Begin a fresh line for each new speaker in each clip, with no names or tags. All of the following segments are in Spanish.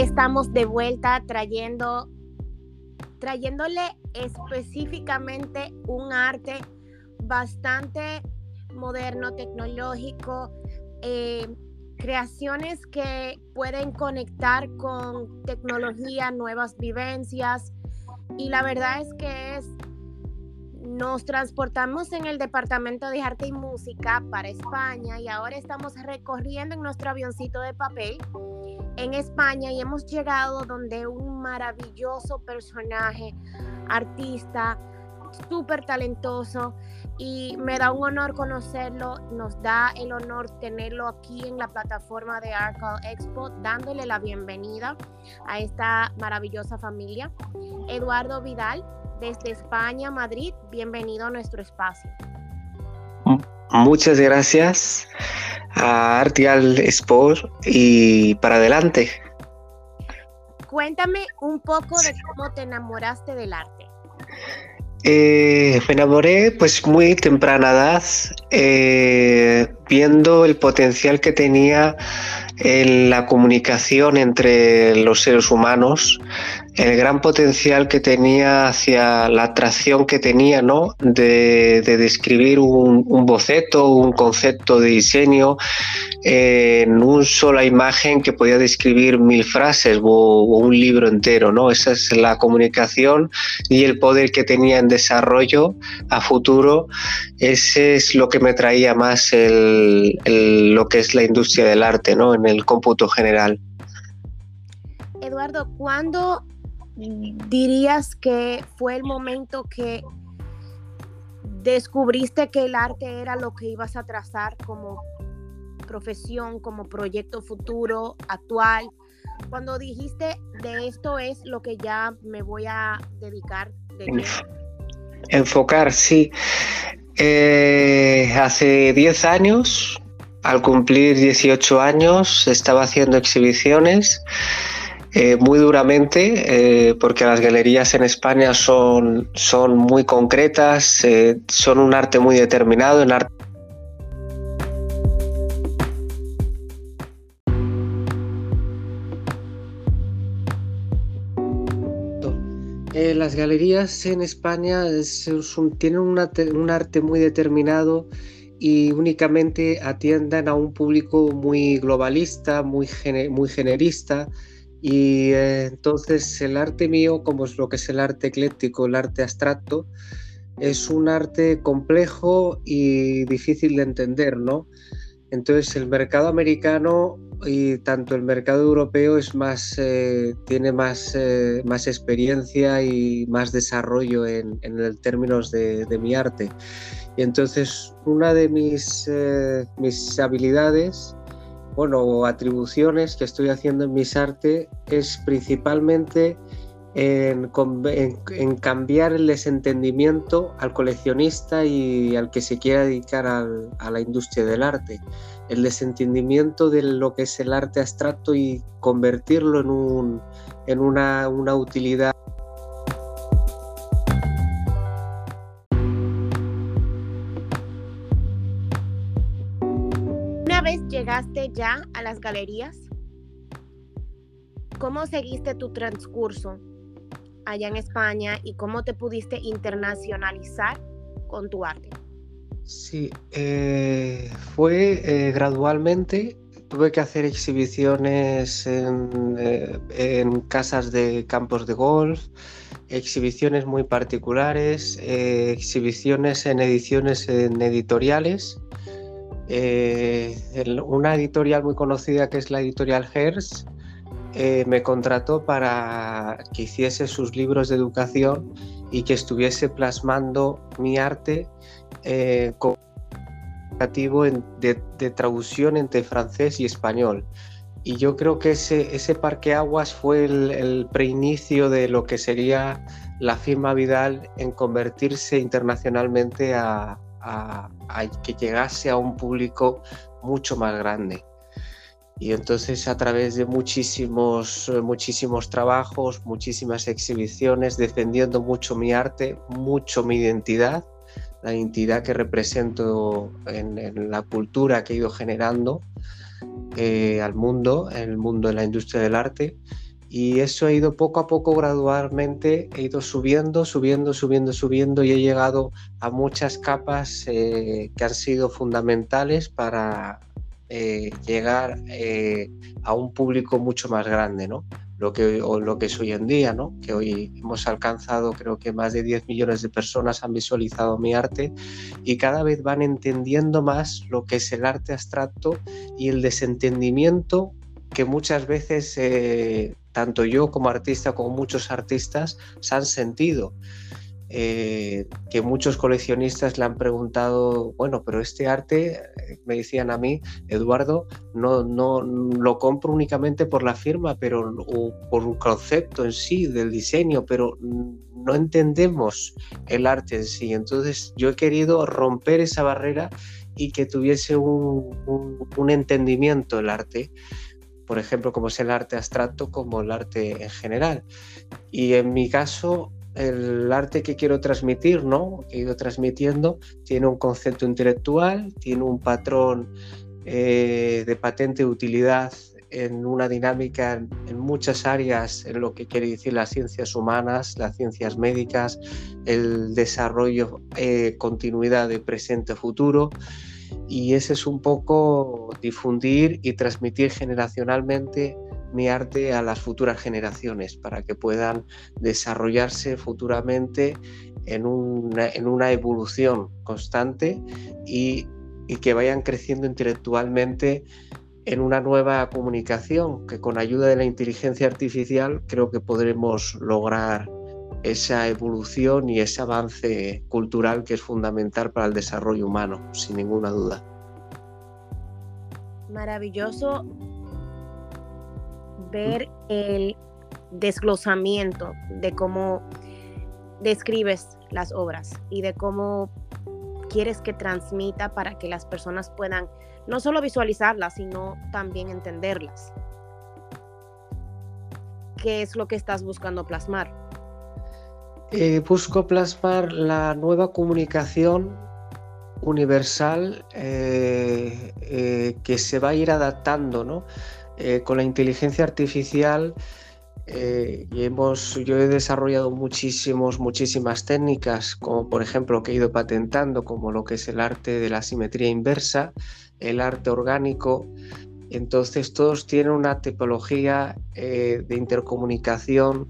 estamos de vuelta trayendo, trayéndole específicamente un arte bastante moderno, tecnológico, eh, creaciones que pueden conectar con tecnología, nuevas vivencias. Y la verdad es que nos transportamos en el Departamento de Arte y Música para España y ahora estamos recorriendo en nuestro avioncito de papel en España y hemos llegado donde un maravilloso personaje, artista, súper talentoso y me da un honor conocerlo, nos da el honor tenerlo aquí en la plataforma de Arcal Expo, dándole la bienvenida a esta maravillosa familia. Eduardo Vidal, desde España, Madrid, bienvenido a nuestro espacio.
Muchas gracias a Artial Sport y para adelante.
Cuéntame un poco de cómo te enamoraste del arte.
Eh, me enamoré pues muy temprana edad, eh, viendo el potencial que tenía en la comunicación entre los seres humanos, el gran potencial que tenía hacia la atracción que tenía, ¿no? De, describir un, boceto, un concepto de diseño en una sola imagen que podía describir mil frases o, un libro entero, ¿no? Esa es la comunicación y el poder que tenía en desarrollo a futuro. Ese es lo que me traía más lo que es la industria del arte, ¿no? el cómputo general.
Eduardo, ¿cuándo dirías que fue el momento que descubriste que el arte era lo que ibas a trazar como profesión, como proyecto futuro, actual? Cuando dijiste de esto es lo que ya me voy a dedicar de
Enfocar, sí. Eh, hace 10 años al cumplir 18 años estaba haciendo exhibiciones eh, muy duramente, eh, porque las galerías en España son, son muy concretas, eh, son un arte muy determinado, en arte las galerías en España tienen un arte muy determinado y únicamente atiendan a un público muy globalista, muy, muy generista. Y eh, entonces el arte mío, como es lo que es el arte ecléctico, el arte abstracto, es un arte complejo y difícil de entender, ¿no? Entonces el mercado americano y tanto el mercado europeo es más, eh, tiene más, eh, más experiencia y más desarrollo en, en términos de, de mi arte. Y entonces una de mis, eh, mis habilidades, bueno, o atribuciones que estoy haciendo en mis arte es principalmente en, en, cambiar el desentendimiento al coleccionista y al que se quiera dedicar a la industria del arte. El desentendimiento de lo que es el arte abstracto y convertirlo en, un, en una, una utilidad
llegaste ya a las galerías? ¿Cómo seguiste tu transcurso allá en España y cómo te pudiste internacionalizar con tu arte?
Sí, eh, fue eh, gradualmente. Tuve que hacer exhibiciones en, eh, en, casas de campos de golf, exhibiciones muy particulares, exhibiciones en ediciones en editoriales una editorial muy conocida que es la editorial Hers eh, me contrató para que hiciese sus libros de educación y que estuviese plasmando mi arte eh, de, de, traducción entre francés y español. Y yo creo que ese, ese aguas fue el, preinicio de lo que sería la firma Vidal en convertirse internacionalmente a, que llegase a un público mucho más grande. Y entonces a través de muchísimos, muchísimos trabajos, muchísimas exhibiciones, defendiendo mucho mi arte, mucho mi identidad, la identidad que represento en, la cultura que he ido generando eh, al mundo, en el mundo de la industria del arte, Y eso ha ido poco a poco, gradualmente, he ido subiendo, subiendo, subiendo, subiendo y he llegado a muchas capas eh, que han sido fundamentales para eh, llegar eh, a un público mucho más grande, ¿no? Lo que, o lo que es hoy en día, ¿no? Que hoy hemos alcanzado, creo que más de 10 millones de personas han visualizado mi arte y cada vez van entendiendo más lo que es el arte abstracto y el desentendimiento que muchas veces tanto yo como artista como muchos artistas se han sentido. Eh, que muchos coleccionistas le han preguntado, bueno, pero este arte, eh, me decían a mí, Eduardo, no, no lo compro únicamente por la firma, pero por un concepto en sí del diseño, pero no entendemos el arte en sí. Entonces yo he querido romper esa barrera y que tuviese un, un, un entendimiento el arte por ejemplo, como es el arte abstracto, como el arte en general. Y en mi caso, el arte que quiero transmitir, ¿no? que he ido transmitiendo, tiene un concepto intelectual, tiene un patrón eh, de patente utilidad en una dinámica en, muchas áreas, en lo que quiere decir las ciencias humanas, las ciencias médicas, el desarrollo, eh, continuidad de presente-futuro y ese es un poco difundir y transmitir generacionalmente mi arte a las futuras generaciones para que puedan desarrollarse futuramente en una, en una evolución constante y, y que vayan creciendo intelectualmente en una nueva comunicación que con ayuda de la inteligencia artificial creo que podremos lograr esa evolución y ese avance cultural que es fundamental para el desarrollo humano, sin ninguna duda.
Maravilloso ver el desglosamiento de cómo describes las obras y de cómo quieres que transmita para que las personas puedan no solo visualizarlas, sino también entenderlas. ¿Qué es lo que estás buscando plasmar?
Eh, busco plasmar la nueva comunicación universal eh, eh, que se va a ir adaptando ¿no? Con la inteligencia artificial. hemos, yo he desarrollado muchísimos, muchísimas técnicas, como por ejemplo que he ido patentando, como lo que es el arte de la simetría inversa, el arte orgánico. Entonces todos tienen una tipología de intercomunicación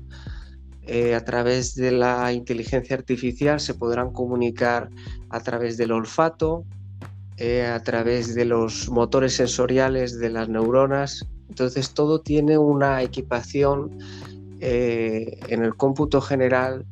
eh, a través de la inteligencia artificial se podrán comunicar a través del olfato, eh, a través de los motores sensoriales de las neuronas. Entonces todo tiene una equipación eh, en el cómputo general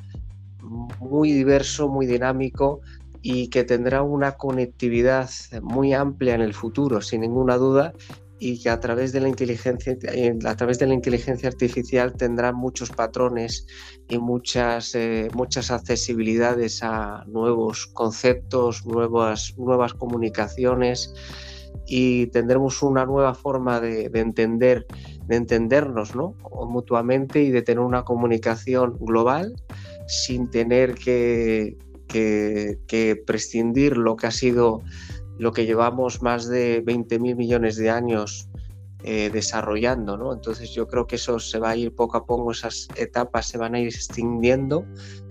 muy diverso, muy dinámico y que tendrá una conectividad muy amplia en el futuro, sin ninguna duda, y que a través de la inteligencia a través de la inteligencia artificial tendrán muchos patrones y muchas eh, muchas accesibilidades a nuevos conceptos nuevas nuevas comunicaciones y tendremos una nueva forma de, entender de entendernos ¿no? mutuamente y de tener una comunicación global sin tener que, prescindir lo que ha sido lo que llevamos más de 20.000 millones de años eh, desarrollando, ¿no? Entonces yo creo que eso se va a ir poco a poco, esas etapas se van a ir extinguiendo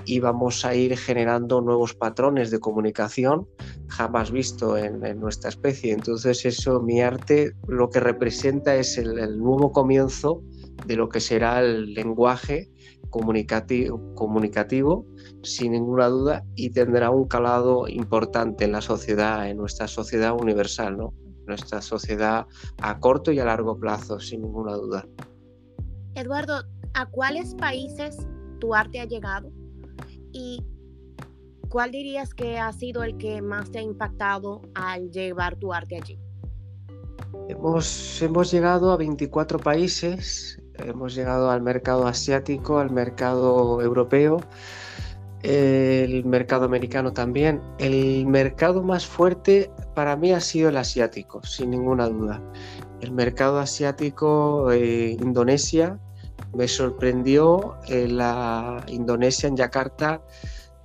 y vamos a ir generando nuevos patrones de comunicación jamás visto en, nuestra especie. Entonces eso, mi arte lo que representa es el nuevo comienzo de lo que será el lenguaje comunicativo, comunicativo, sin ninguna duda, y tendrá un calado importante en la sociedad, en nuestra sociedad universal, ¿no? nuestra sociedad a corto y a largo plazo, sin ninguna duda.
Eduardo, ¿a cuáles países tu arte ha llegado? ¿Y cuál dirías que ha sido el que más te ha impactado al llevar tu arte allí?
Hemos, hemos llegado a 24 países, hemos llegado al mercado asiático, al mercado europeo, el mercado americano también. El mercado más fuerte para mí ha sido el asiático, sin ninguna duda. El mercado asiático, eh, Indonesia, me sorprendió. En la Indonesia, en Yakarta,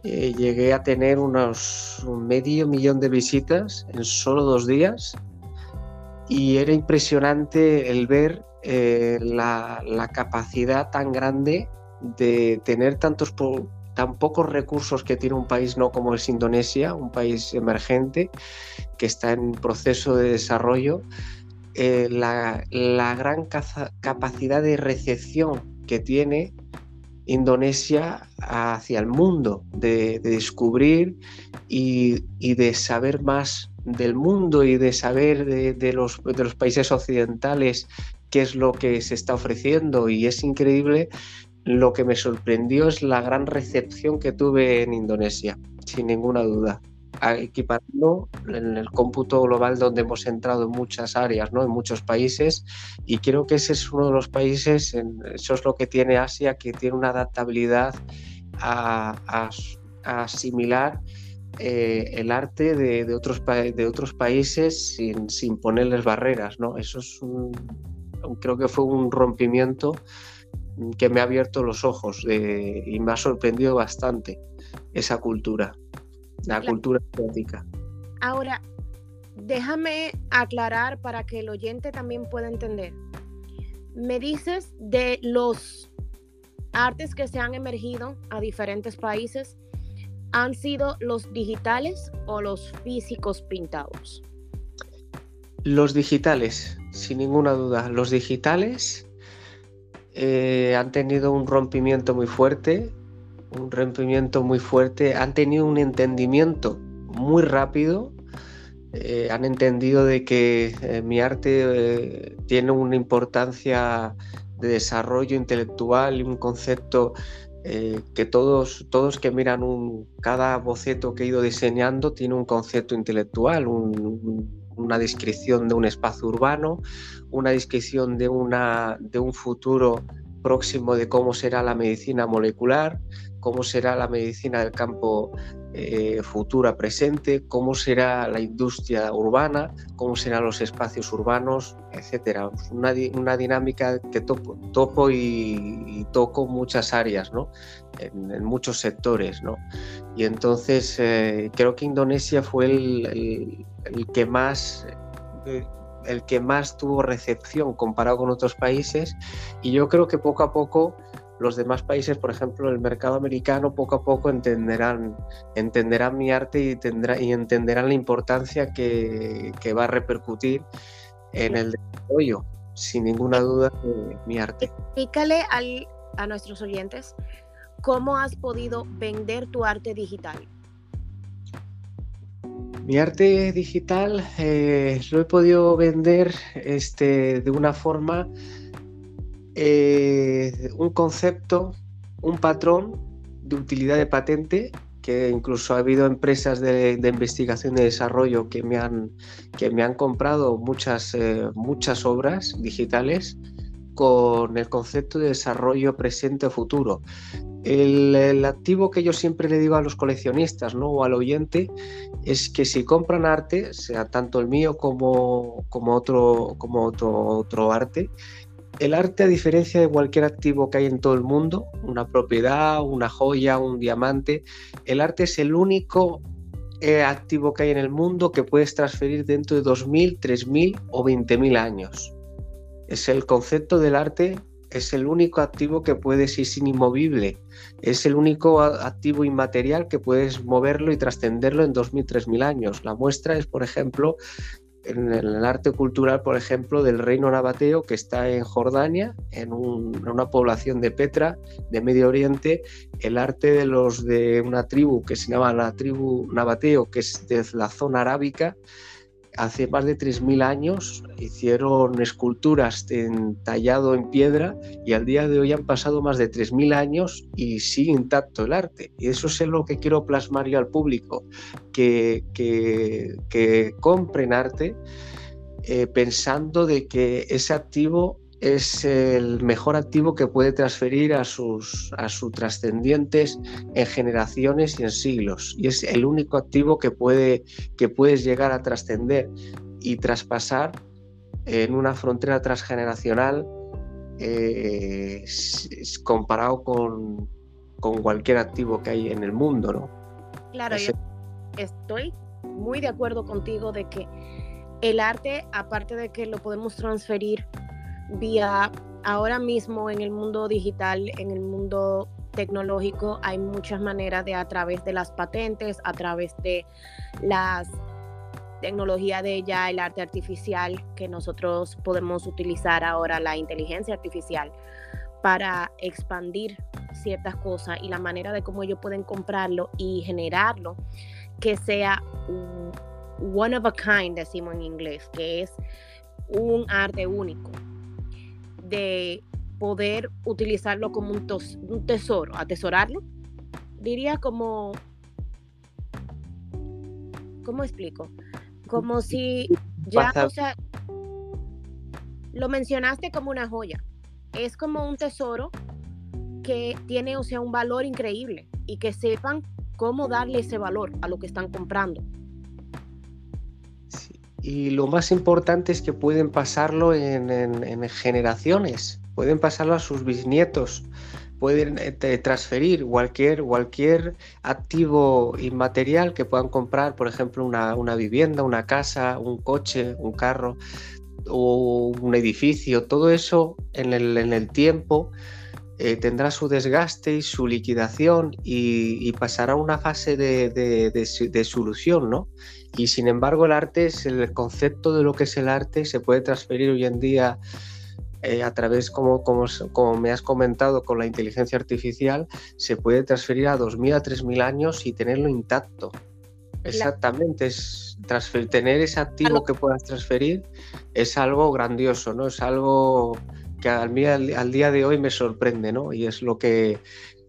eh, llegué a tener unos un medio millón de visitas en solo dos días. Y era impresionante el ver eh, la, capacidad tan grande de tener tantos tan pocos recursos que tiene un país no como es Indonesia, un país emergente que está en proceso de desarrollo, eh, la, gran capacidad de recepción que tiene Indonesia hacia el mundo, de, descubrir y, de saber más del mundo y de saber de, los, de los países occidentales qué es lo que se está ofreciendo y es increíble. Lo que me sorprendió es la gran recepción que tuve en Indonesia, sin ninguna duda equiparlo en el cómputo global donde hemos entrado en muchas áreas, ¿no? en muchos países, y creo que ese es uno de los países, eso es lo que tiene Asia, que tiene una adaptabilidad a, asimilar eh, el arte de, otros, de países sin, sin, ponerles barreras. ¿no? Eso es un, creo que fue un rompimiento que me ha abierto los ojos y me ha sorprendido bastante esa cultura la cultura asiática.
Ahora, déjame aclarar para que el oyente también pueda entender. Me dices de los artes que se han emergido a diferentes países, ¿han sido los digitales o los físicos pintados?
Los digitales, sin ninguna duda. Los digitales eh, han tenido un rompimiento muy fuerte un rompimiento muy fuerte, han tenido un entendimiento muy rápido, eh, han entendido de que eh, mi arte eh, tiene una importancia de desarrollo intelectual y un concepto que todos, todos que miran un, cada boceto que he ido diseñando tiene un concepto intelectual, una descripción de un espacio urbano, una descripción de, una, de un futuro próximo de cómo será la medicina molecular, cómo será la medicina del campo eh, futura presente, cómo será la industria urbana, cómo serán los espacios urbanos, etcétera. Una, dinámica que topo, y, toco muchas áreas, ¿no? en, muchos sectores. ¿no? Y entonces eh, creo que Indonesia fue el, que más eh, el que más tuvo recepción comparado con otros países y yo creo que poco a poco los demás países, por ejemplo, el mercado americano, poco a poco entenderán, mi arte y entenderán la importancia que, va a repercutir en el desarrollo, sin ninguna duda, de mi arte.
Explícale a nuestros oyentes cómo has podido vender tu arte digital.
Mi arte digital eh, lo he podido vender este, de una forma, eh, un concepto, un patrón de utilidad de patente, que incluso ha habido empresas de, investigación y desarrollo que me han, que me han comprado muchas, eh, muchas obras digitales con el concepto de desarrollo presente o futuro. El, activo que yo siempre le digo a los coleccionistas ¿no? o al oyente es que si compran arte, sea tanto el mío como, como, otro, como otro, arte, el arte, a diferencia de cualquier activo que hay en todo el mundo, una propiedad, una joya, un diamante, el arte es el único eh, activo que hay en el mundo que puedes transferir dentro de 2.000, 3.000 o 20.000 años. Es el concepto del arte es el único activo que puedes sin inmovible. Es el único activo inmaterial que puedes moverlo y trascenderlo en 2.000, 3.000 años. La muestra es, por ejemplo, en el arte cultural, por ejemplo, del reino nabateo que está en Jordania, en, en, una población de Petra, de Medio Oriente, el arte de los de una tribu que se llama la tribu nabateo, que es de la zona arábica, hace más de 3.000 años hicieron esculturas en, tallado en piedra y al día de hoy han pasado más de 3.000 años y sigue intacto el arte. Y eso es lo que quiero plasmar yo al público, que, que, compren arte eh, pensando de que ese activo es el mejor activo que puede transferir a sus, a sus trascendientes en generaciones y en siglos. Y es el único activo que, puede, que puedes llegar a trascender y traspasar en una frontera transgeneracional eh, comparado con, con, cualquier activo que hay en el mundo. ¿no?
Claro, yo estoy muy de acuerdo contigo de que el arte, aparte de que lo podemos transferir vía ahora mismo en el mundo digital, en el mundo tecnológico, hay muchas maneras de a través de las patentes, a través de las tecnología de ya el arte artificial que nosotros podemos utilizar ahora la inteligencia artificial para expandir ciertas cosas y la manera de cómo ellos pueden comprarlo y generarlo que sea one of a kind, decimos en inglés, que es un arte único, de poder utilizarlo como un, un tesoro, atesorarlo, diría como, ¿cómo explico? Como si ya, o sea, lo mencionaste como una joya. Es como un tesoro que tiene, o sea, un valor increíble y que sepan cómo darle ese valor a lo que están comprando.
Y lo más importante es que pueden pasarlo en, en generaciones, pueden pasarlo a sus bisnietos pueden eh, transferir cualquier, cualquier activo inmaterial que puedan comprar, por ejemplo, una, vivienda, una casa, un coche, un carro o un edificio, todo eso en el, tiempo eh, tendrá su desgaste y su liquidación y, pasará a una fase de, de, solución, ¿no? Y sin embargo el arte es el concepto de lo que es el arte, se puede transferir hoy en día eh, a través, como, como, como, me has comentado, con la inteligencia artificial, se puede transferir a 2.000 a 3.000 años y tenerlo intacto. Exactamente, es tener ese activo que puedas transferir es algo grandioso, ¿no? Es algo que al, al, día de hoy me sorprende, ¿no? Y es lo que,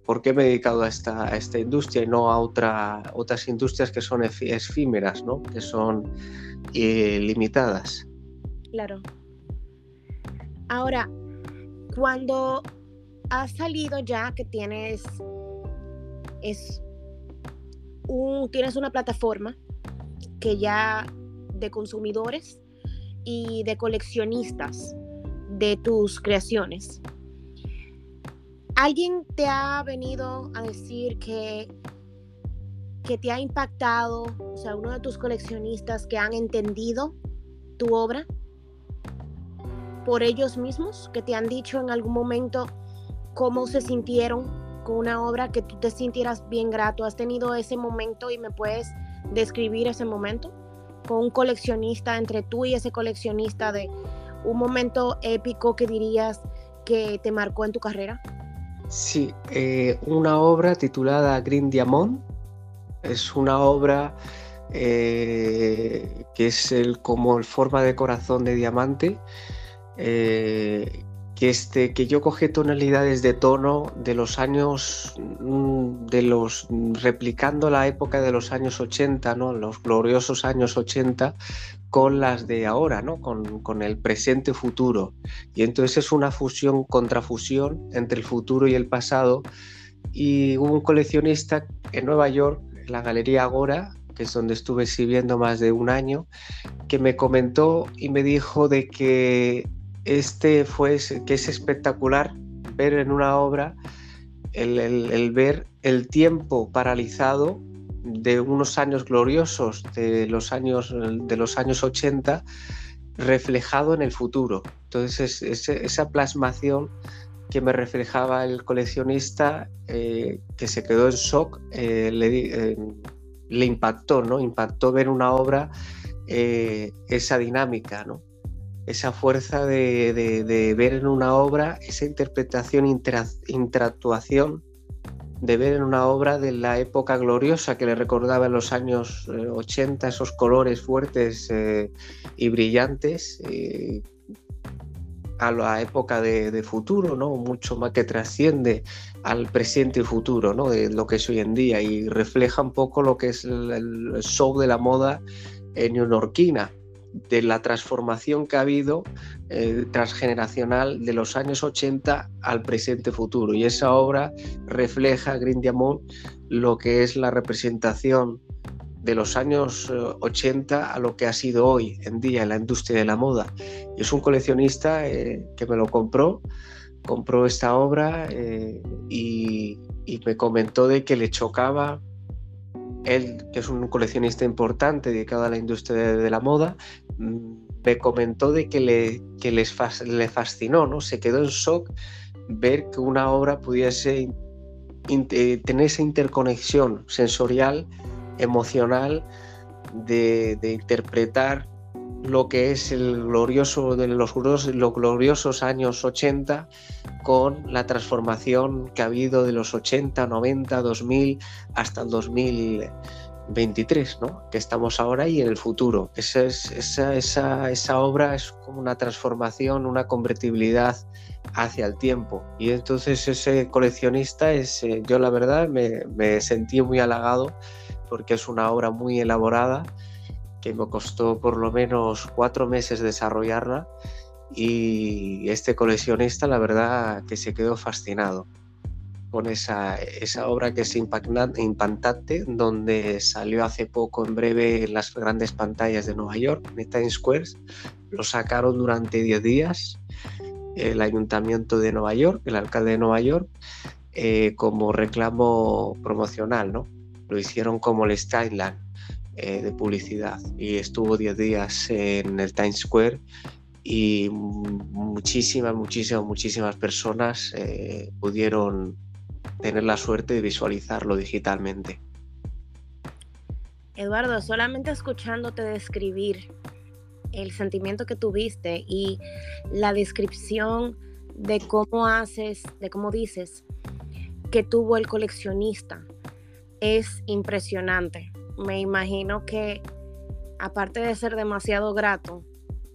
¿por qué me he dedicado a esta, industria y no a otra, otras industrias que son efímeras, ¿no? Que son eh, limitadas.
Claro. Ahora, cuando has salido ya que tienes es un, tienes una plataforma que ya de consumidores y de coleccionistas de tus creaciones. ¿Alguien te ha venido a decir que, que te ha impactado, o sea, uno de tus coleccionistas que han entendido tu obra? por ellos mismos, que te han dicho en algún momento cómo se sintieron con una obra que tú te sintieras bien grato. ¿Has tenido ese momento y me puedes describir ese momento con un coleccionista, entre tú y ese coleccionista, de un momento épico que dirías que te marcó en tu carrera?
Sí, eh, una obra titulada Green Diamond. Es una obra eh, que es el, como el forma de corazón de diamante eh, que, este, que yo cogí tonalidades de tono de los años, mm, de los, replicando la época de los años 80, ¿no? los gloriosos años 80, con las de ahora, ¿no? con, con el presente futuro. Y entonces es una fusión, contrafusión entre el futuro y el pasado. Y hubo un coleccionista en Nueva York, en la Galería Agora, que es donde estuve exhibiendo más de un año, que me comentó y me dijo de que este fue que es espectacular ver en una obra el, ver el tiempo paralizado de unos años gloriosos de los años de los años 80 reflejado en el futuro. Entonces esa plasmación que me reflejaba el coleccionista eh, que se quedó en shock eh, le, eh, le, impactó, ¿no? Impactó ver una obra esa dinámica, ¿no? Esa fuerza de, ver en una obra, esa interpretación, interactuación, de ver en una obra de la época gloriosa que le recordaba en los años 80, eh, esos colores fuertes eh, y brillantes, eh, a la época de, futuro, ¿no? mucho más que trasciende al presente y futuro ¿no? de lo que es hoy en día y refleja un poco lo que es el, show de la moda neoyorquina de la transformación que ha habido eh, transgeneracional de los años 80 al presente futuro. Y esa obra refleja, Green Diamond, lo que es la representación de los años 80 eh, a lo que ha sido hoy en día en la industria de la moda. Y es un coleccionista eh, que me lo compró, compró esta obra y, me comentó de que le chocaba él, que es un coleccionista importante dedicado a la industria de, la moda, me comentó de que le, que les le fascinó, ¿no? Se quedó en shock ver que una obra pudiese eh, tener esa interconexión sensorial, emocional, de, interpretar lo que es el glorioso de los, los gloriosos años 80 con la transformación que ha habido de los 80, 90, 2000 hasta el 2023, ¿no? que estamos ahora y en el futuro. Esa, es, esa, esa, esa obra es como una transformación, una convertibilidad hacia el tiempo. Y entonces ese coleccionista, es, eh, yo la verdad me, sentí muy halagado porque es una obra muy elaborada que me costó por lo menos cuatro meses desarrollarla y este coleccionista la verdad que se quedó fascinado con esa, esa obra que es impactante, donde salió hace poco en breve en las grandes pantallas de Nueva York, en Times Square. Lo sacaron durante 10 días el Ayuntamiento de Nueva York, el alcalde de Nueva York, eh, como reclamo promocional, ¿no? Lo hicieron como el Skyline eh, de publicidad y estuvo 10 días en el Times Square y muchísimas, muchísimas, muchísimas personas eh, pudieron tener la suerte de visualizarlo digitalmente.
Eduardo, solamente escuchándote describir el sentimiento que tuviste y la descripción de cómo haces, de cómo dices que tuvo el coleccionista es impresionante. Me imagino que aparte de ser demasiado grato,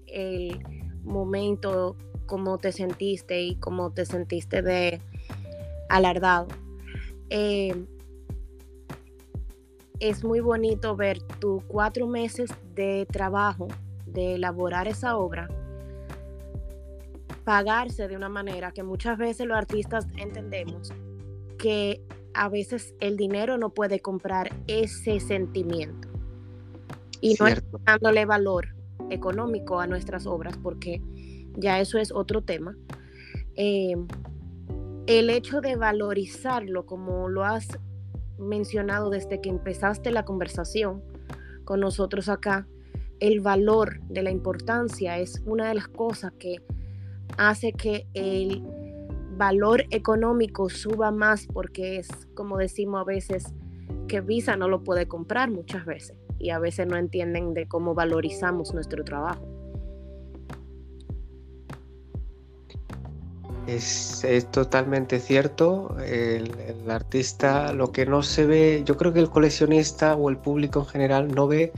el momento, cómo te sentiste y cómo te sentiste de alardado. Eh, es muy bonito ver tus cuatro meses de trabajo de elaborar esa obra, pagarse de una manera que muchas veces los artistas entendemos que a veces el dinero no puede comprar ese sentimiento. Y no es dándole valor económico a nuestras obras, porque ya eso es otro tema. Eh, el hecho de valorizarlo, como lo has mencionado desde que empezaste la conversación con nosotros acá, el valor de la importancia es una de las cosas que hace que el valor económico suba más porque es, como decimos a veces, que Visa no lo puede comprar muchas veces y a veces no entienden de cómo valorizamos nuestro trabajo.
Es, totalmente cierto. El, artista, lo que no se ve, yo creo que el coleccionista o el público en general no ve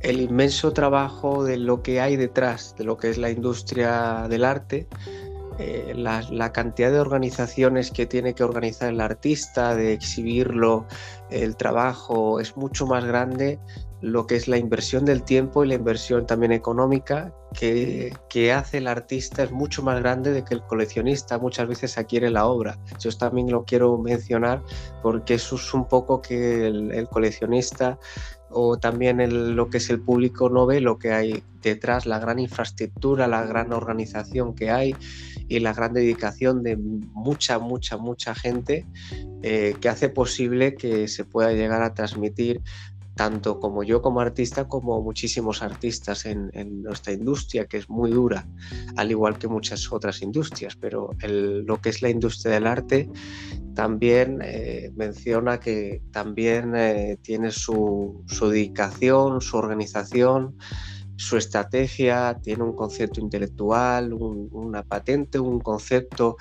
el inmenso trabajo de lo que hay detrás de lo que es la industria del arte, eh, la, cantidad de organizaciones que tiene que organizar el artista, de exhibirlo, el trabajo es mucho más grande lo que es la inversión del tiempo y la inversión también económica que, hace el artista es mucho más grande de que el coleccionista muchas veces adquiere la obra. Yo también lo quiero mencionar porque eso es un poco que el coleccionista o también lo que es el público no ve lo que hay detrás, la gran infraestructura, la gran organización que hay y la gran dedicación de mucha, mucha, mucha gente eh, que hace posible que se pueda llegar a transmitir tanto como yo como artista como muchísimos artistas en, nuestra industria, que es muy dura, al igual que muchas otras industrias, pero lo que es la industria del arte también eh, menciona que también eh, tiene su, dedicación, su organización, su estrategia, tiene un concepto intelectual, una patente, un concepto,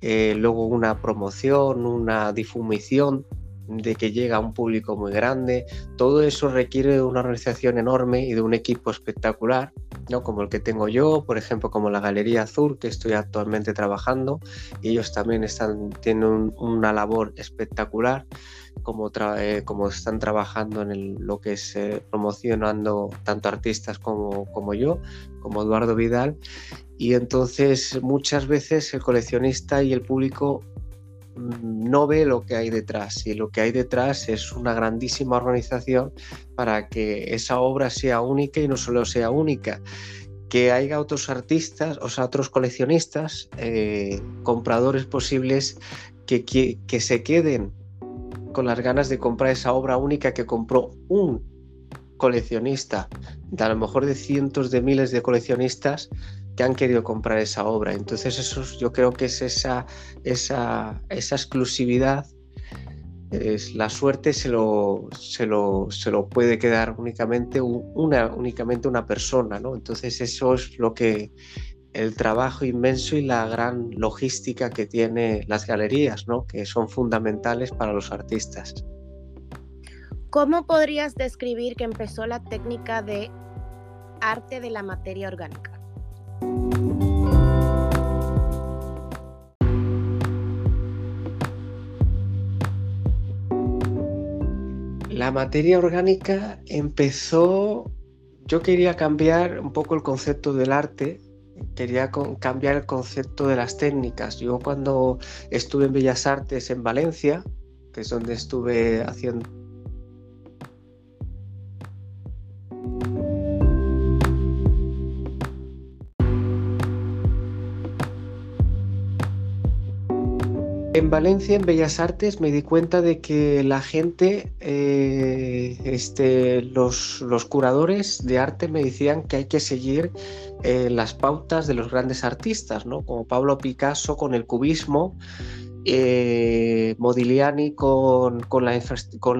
eh, luego una promoción, una difumición de que llega a un público muy grande. Todo eso requiere de una organización enorme y de un equipo espectacular, ¿no? como el que tengo yo, por ejemplo, como la Galería Azul, que estoy actualmente trabajando. Y ellos también están, tienen una labor espectacular, como, eh, como están trabajando en lo que es eh, promocionando tanto artistas como, como yo, como Eduardo Vidal. Y entonces muchas veces el coleccionista y el público no ve lo que hay detrás y lo que hay detrás es una grandísima organización para que esa obra sea única y no solo sea única, que haya otros artistas, o sea, otros coleccionistas, eh, compradores posibles que, que, se queden con las ganas de comprar esa obra única que compró un coleccionista, de a lo mejor de cientos de miles de coleccionistas que han querido comprar esa obra. Entonces eso yo creo que es esa, esa, esa exclusividad, es, la suerte se lo, se, lo, se lo puede quedar únicamente una, únicamente una persona, ¿no? Entonces eso es lo que el trabajo inmenso y la gran logística que tiene las galerías, ¿no? que son fundamentales para los artistas.
¿Cómo podrías describir que empezó la técnica de arte de la materia orgánica?
La materia orgánica empezó, yo quería cambiar un poco el concepto del arte, quería cambiar el concepto de las técnicas. Yo cuando estuve en Bellas Artes en Valencia, que es donde estuve haciendo En Valencia, en Bellas Artes, me di cuenta de que la gente, eh, este, los, curadores de arte me decían que hay que seguir eh, las pautas de los grandes artistas, ¿no? como Pablo Picasso con el cubismo, eh, Modigliani con, con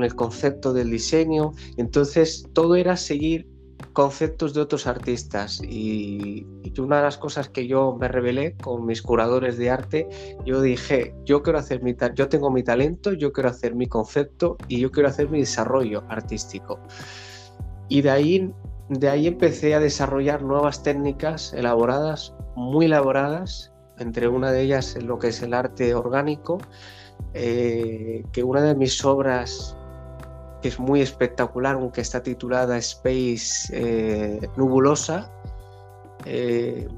el concepto del diseño. Entonces, todo era seguir conceptos de otros artistas y, una de las cosas que yo me revelé con mis curadores de arte, yo dije, yo quiero hacer mi yo tengo mi talento, yo quiero hacer mi concepto y yo quiero hacer mi desarrollo artístico. Y de ahí, de ahí empecé a desarrollar nuevas técnicas elaboradas, muy elaboradas, entre una de ellas lo que es el arte orgánico, eh, que una de mis obras que es muy espectacular, aunque está titulada Space eh, Nubulosa. Eh,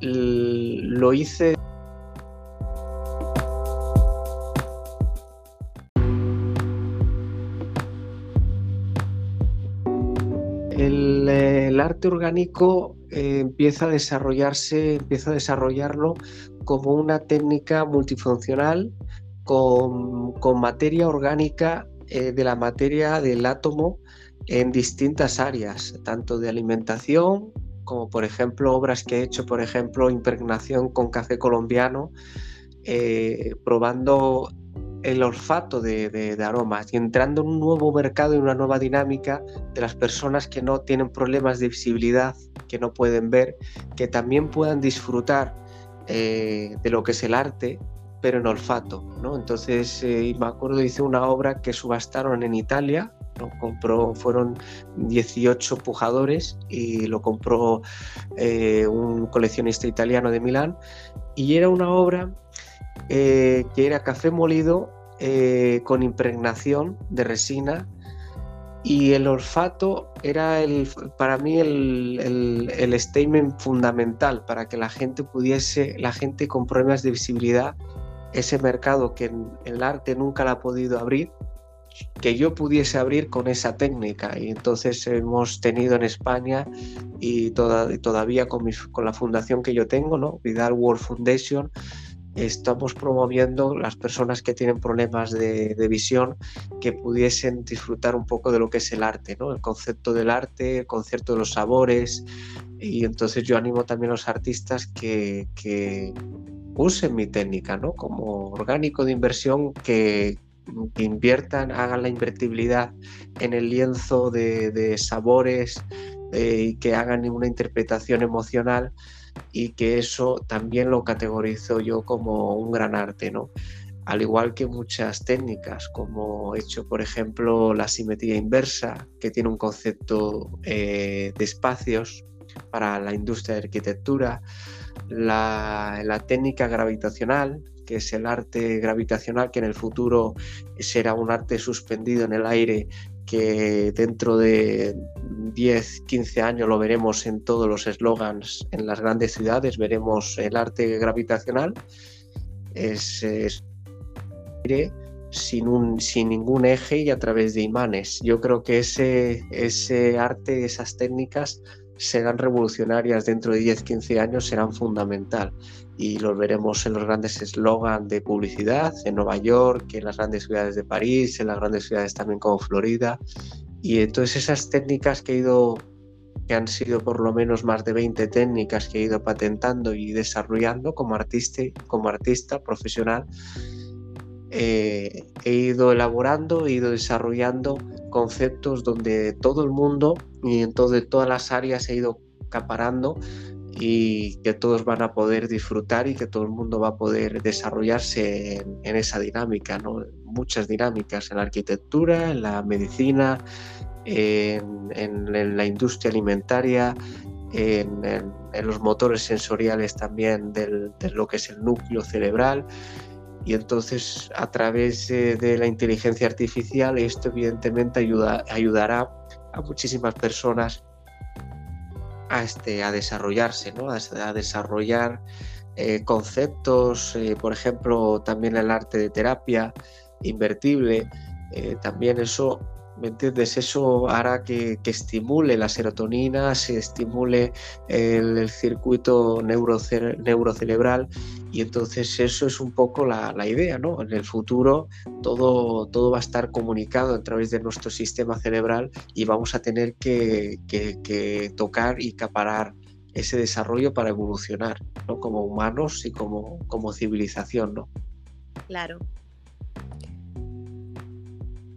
lo hice el, arte orgánico eh, empieza a desarrollarse, empieza a desarrollarlo como una técnica multifuncional con, con materia orgánica eh, de la materia del átomo en distintas áreas, tanto de alimentación como por ejemplo obras que he hecho, por ejemplo, impregnación con café colombiano, eh, probando el olfato de, aromas y entrando en un nuevo mercado y una nueva dinámica de las personas que no tienen problemas de visibilidad, que no pueden ver, que también puedan disfrutar eh, de lo que es el arte pero en olfato, ¿no? Entonces, eh, me acuerdo, hice una obra que subastaron en Italia, ¿no? compró, fueron 18 pujadores y lo compró eh, un coleccionista italiano de Milán, y era una obra eh, que era café molido con impregnación de resina y el olfato era el, para mí el, el, el, statement fundamental para que la gente pudiese, la gente con problemas de visibilidad, ese mercado que el arte nunca la ha podido abrir, que yo pudiese abrir con esa técnica. Y entonces hemos tenido en España y, todavía con, con, la fundación que yo tengo, ¿no? Vidal World Foundation, estamos promoviendo las personas que tienen problemas de, visión que pudiesen disfrutar un poco de lo que es el arte, ¿no? el concepto del arte, el concepto de los sabores. Y entonces yo animo también a los artistas que, que usen mi técnica, ¿no? Como orgánico de inversión que, inviertan, hagan la invertibilidad en el lienzo de, sabores eh, y que hagan una interpretación emocional y que eso también lo categorizo yo como un gran arte, ¿no? Al igual que muchas técnicas, como he hecho, por ejemplo, la simetría inversa, que tiene un concepto eh, de espacios para la industria de arquitectura, la, técnica gravitacional, que es el arte gravitacional, que en el futuro será un arte suspendido en el aire, que dentro de 10, 15 años lo veremos en todos los eslogans en las grandes ciudades, veremos el arte gravitacional. Es, sin, un, sin ningún eje y a través de imanes. Yo creo que ese, ese arte, esas técnicas serán revolucionarias dentro de 10-15 años, serán fundamental. Y los veremos en los grandes eslogans de publicidad, en Nueva York, en las grandes ciudades de París, en las grandes ciudades también como Florida. Y entonces esas técnicas que he ido, que han sido por lo menos más de 20 técnicas que he ido patentando y desarrollando como artista, como artista profesional, eh, he ido elaborando, he ido desarrollando conceptos donde todo el mundo y en todo, todas las áreas he ido acaparando y que todos van a poder disfrutar y que todo el mundo va a poder desarrollarse en, esa dinámica, ¿no? muchas dinámicas en la arquitectura, en la medicina, en, la industria alimentaria, en, los motores sensoriales también de lo que es el núcleo cerebral. Y entonces a través de, la inteligencia artificial esto evidentemente ayuda, ayudará a muchísimas personas a, este, a desarrollarse, ¿no? a, desarrollar eh, conceptos, eh, por ejemplo, también el arte de terapia invertible, eh, también eso ¿Me entiendes? Eso hará que, estimule la serotonina, se estimule el, circuito neurocerebral y entonces eso es un poco la, idea, ¿no? En el futuro todo, todo va a estar comunicado a través de nuestro sistema cerebral y vamos a tener que, tocar y caparar ese desarrollo para evolucionar, ¿no? Como humanos y como, como civilización, ¿no?
Claro.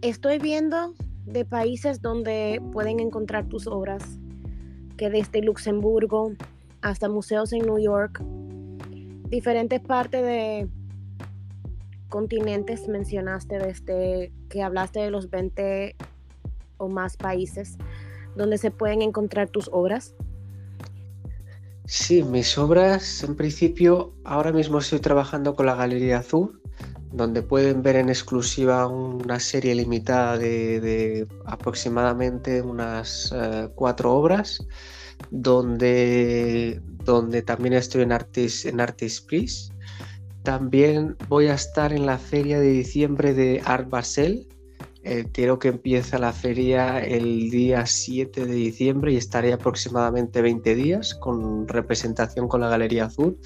Estoy viendo de países donde pueden encontrar tus obras, que desde Luxemburgo hasta museos en New York, diferentes partes de continentes mencionaste desde que hablaste de los 20 o más países donde se pueden encontrar tus obras.
Sí, mis obras, en principio, ahora mismo estoy trabajando con la Galería Azul, donde pueden ver en exclusiva una serie limitada de, aproximadamente unas eh, cuatro obras, donde, donde también estoy en Artis, en Artis. También voy a estar en la feria de diciembre de Art Basel. Eh, que empieza la feria el día 7 de diciembre y estaré aproximadamente 20 días con representación con la Galería Azul.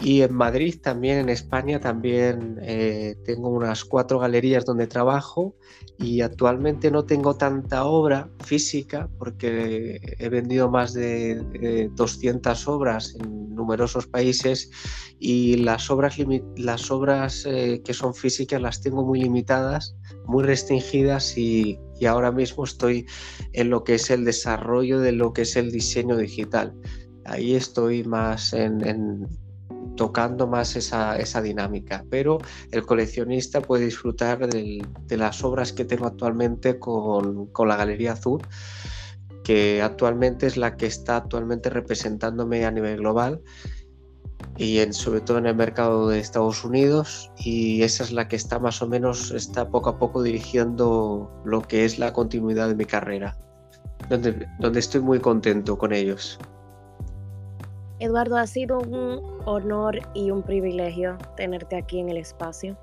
Y en Madrid también, en España también eh, tengo unas cuatro galerías donde trabajo y actualmente no tengo tanta obra física porque he vendido más de, 200 obras en numerosos países y las obras, las obras eh, que son físicas las tengo muy limitadas, muy restringidas y, y ahora mismo estoy en lo que es el desarrollo de lo que es el diseño digital. Ahí estoy más en tocando más esa, dinámica, pero el coleccionista puede disfrutar de las obras que tengo actualmente con, la Galería Azul, que actualmente es la que está actualmente representándome a nivel global y sobre todo en el mercado de Estados Unidos y esa es la que está más o menos, está poco a poco dirigiendo lo que es la continuidad de mi carrera, donde, donde estoy muy contento con ellos.
Eduardo, ha sido un honor y un privilegio tenerte aquí en el espacio,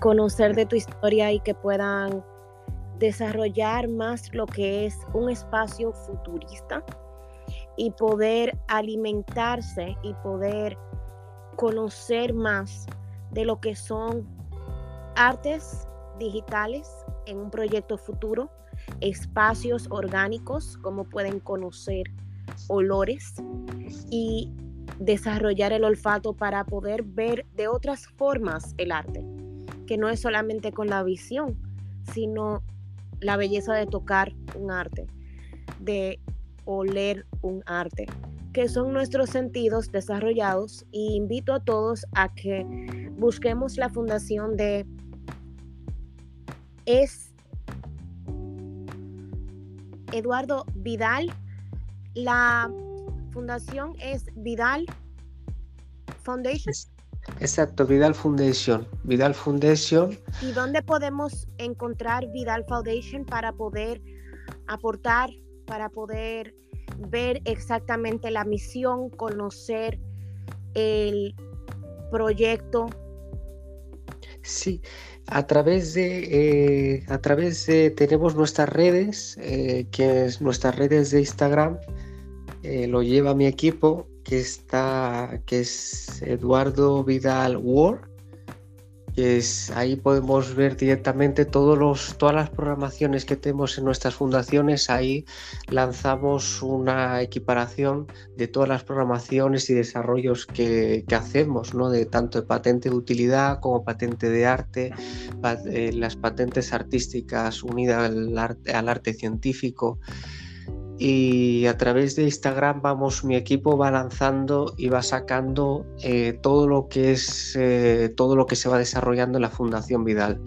conocer de tu historia y que puedan desarrollar más lo que es un espacio futurista y poder alimentarse y poder conocer más de lo que son artes digitales en un proyecto futuro, espacios orgánicos, como pueden conocer olores y desarrollar el olfato para poder ver de otras formas el arte, que no es solamente con la visión, sino la belleza de tocar un arte, de oler un arte, que son nuestros sentidos desarrollados. Y invito a todos a que busquemos la fundación de es Eduardo Vidal la fundación es Vidal Foundation.
Exacto, Vidal Foundation. Vidal Foundation.
¿Y dónde podemos encontrar Vidal Foundation para poder aportar, para poder ver exactamente la misión, conocer el proyecto?
Sí, a través de, eh, a través de, tenemos nuestras redes, eh, que es nuestras redes de Instagram, eh, lo lleva mi equipo, que está, que es Eduardo Vidal War. es, ahí podemos ver directamente todos los, todas las programaciones que tenemos en nuestras fundaciones. Ahí lanzamos una equiparación de todas las programaciones y desarrollos que, hacemos, ¿no? de tanto de patente de utilidad como patente de arte, eh, las patentes artísticas unidas al al arte científico y a través de Instagram vamos, mi equipo va lanzando y va sacando eh, todo lo que es eh, todo lo que se va desarrollando en la Fundación Vidal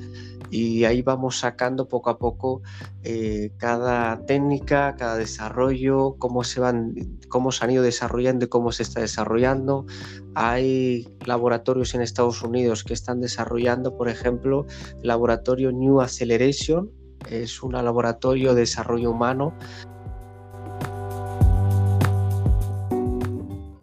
y ahí vamos sacando poco a poco eh, cada técnica, cada desarrollo, cómo se van, cómo se han ido desarrollando y cómo se está desarrollando. Hay laboratorios en Estados Unidos que están desarrollando, por ejemplo, el laboratorio New Acceleration, es un laboratorio de desarrollo humano